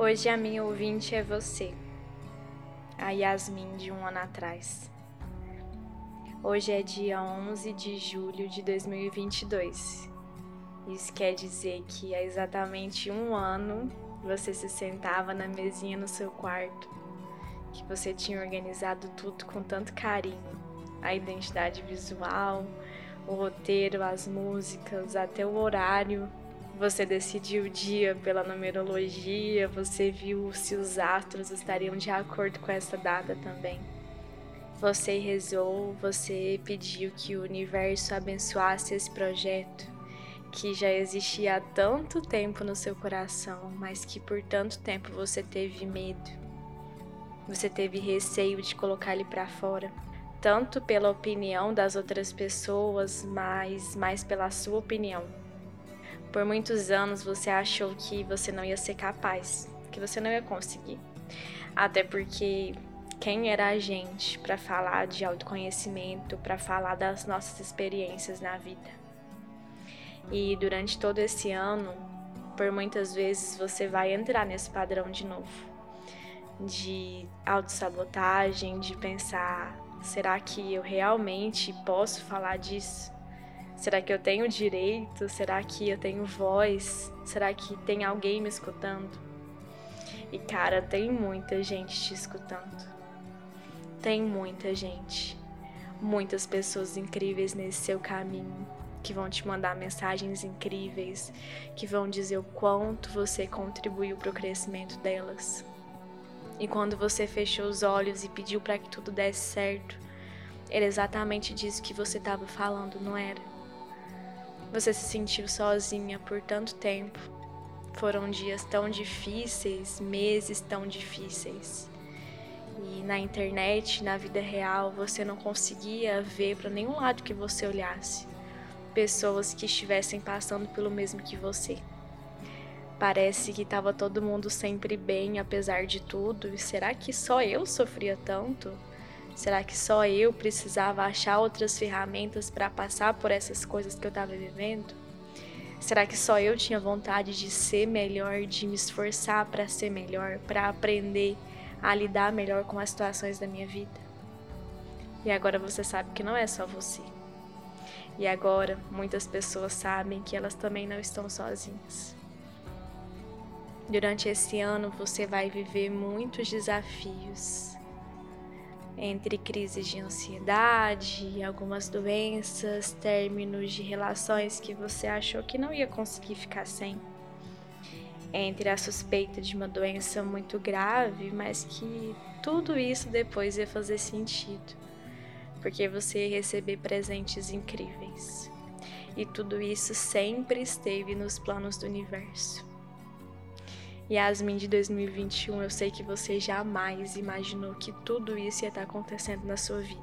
Hoje a minha ouvinte é você, a Yasmin de um ano atrás. Hoje é dia 11 de julho de 2022. Isso quer dizer que há exatamente um ano você se sentava na mesinha no seu quarto, que você tinha organizado tudo com tanto carinho a identidade visual, o roteiro, as músicas, até o horário você decidiu o dia pela numerologia, você viu se os astros estariam de acordo com essa data também. Você rezou, você pediu que o universo abençoasse esse projeto que já existia há tanto tempo no seu coração, mas que por tanto tempo você teve medo. Você teve receio de colocar ele para fora, tanto pela opinião das outras pessoas, mas mais pela sua opinião. Por muitos anos você achou que você não ia ser capaz, que você não ia conseguir. Até porque quem era a gente para falar de autoconhecimento, para falar das nossas experiências na vida? E durante todo esse ano, por muitas vezes você vai entrar nesse padrão de novo. De autossabotagem, de pensar, será que eu realmente posso falar disso? Será que eu tenho direito? Será que eu tenho voz? Será que tem alguém me escutando? E cara, tem muita gente te escutando. Tem muita gente. Muitas pessoas incríveis nesse seu caminho que vão te mandar mensagens incríveis, que vão dizer o quanto você contribuiu para o crescimento delas. E quando você fechou os olhos e pediu para que tudo desse certo, era exatamente disso que você estava falando, não era? Você se sentiu sozinha por tanto tempo. Foram dias tão difíceis, meses tão difíceis. E na internet, na vida real, você não conseguia ver para nenhum lado que você olhasse pessoas que estivessem passando pelo mesmo que você. Parece que estava todo mundo sempre bem apesar de tudo. E será que só eu sofria tanto? Será que só eu precisava achar outras ferramentas para passar por essas coisas que eu estava vivendo? Será que só eu tinha vontade de ser melhor, de me esforçar para ser melhor, para aprender a lidar melhor com as situações da minha vida? E agora você sabe que não é só você. E agora muitas pessoas sabem que elas também não estão sozinhas. Durante esse ano você vai viver muitos desafios entre crises de ansiedade, algumas doenças, términos de relações que você achou que não ia conseguir ficar sem. Entre a suspeita de uma doença muito grave, mas que tudo isso depois ia fazer sentido, porque você ia receber presentes incríveis. E tudo isso sempre esteve nos planos do universo. Yasmin de 2021, eu sei que você jamais imaginou que tudo isso ia estar acontecendo na sua vida.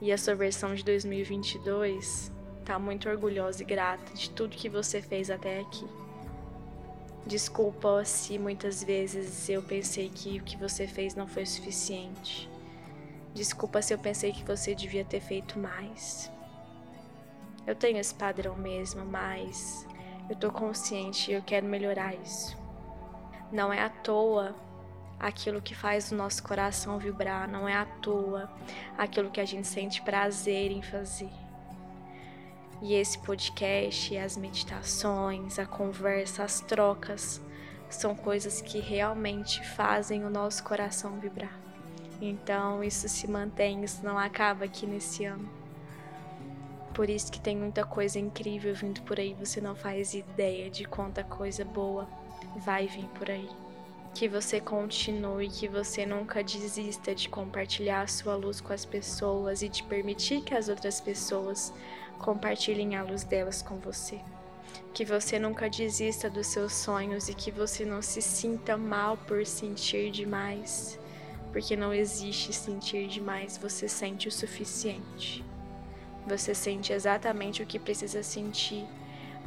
E a sua versão de 2022 está muito orgulhosa e grata de tudo que você fez até aqui. Desculpa se muitas vezes eu pensei que o que você fez não foi suficiente. Desculpa se eu pensei que você devia ter feito mais. Eu tenho esse padrão mesmo, mas eu tô consciente e eu quero melhorar isso. Não é à toa aquilo que faz o nosso coração vibrar, não é à toa aquilo que a gente sente prazer em fazer. E esse podcast, as meditações, a conversa, as trocas são coisas que realmente fazem o nosso coração vibrar. Então isso se mantém, isso não acaba aqui nesse ano. Por isso que tem muita coisa incrível vindo por aí, você não faz ideia de quanta coisa boa vai vir por aí. Que você continue, que você nunca desista de compartilhar a sua luz com as pessoas e de permitir que as outras pessoas compartilhem a luz delas com você. Que você nunca desista dos seus sonhos e que você não se sinta mal por sentir demais, porque não existe sentir demais, você sente o suficiente. Você sente exatamente o que precisa sentir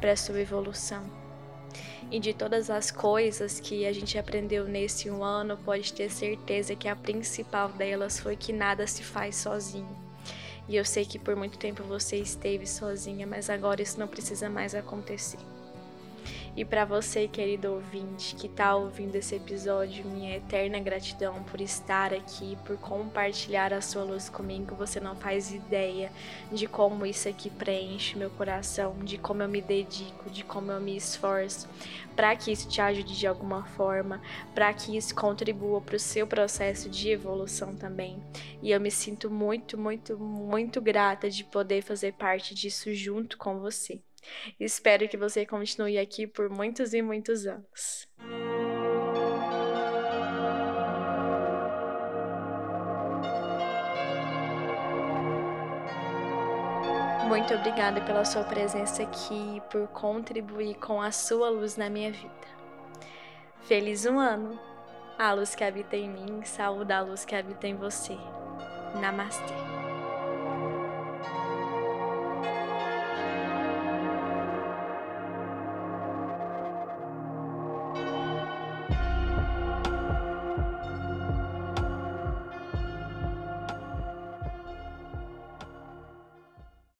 para sua evolução e de todas as coisas que a gente aprendeu nesse um ano, pode ter certeza que a principal delas foi que nada se faz sozinho. E eu sei que por muito tempo você esteve sozinha, mas agora isso não precisa mais acontecer. E para você, querido ouvinte, que está ouvindo esse episódio, minha eterna gratidão por estar aqui, por compartilhar a sua luz comigo. Você não faz ideia de como isso aqui preenche meu coração, de como eu me dedico, de como eu me esforço para que isso te ajude de alguma forma, para que isso contribua para o seu processo de evolução também. E eu me sinto muito, muito, muito grata de poder fazer parte disso junto com você. Espero que você continue aqui por muitos e muitos anos. Muito obrigada pela sua presença aqui, por contribuir com a sua luz na minha vida. Feliz um ano! A luz que habita em mim, saúde a luz que habita em você. Namastê.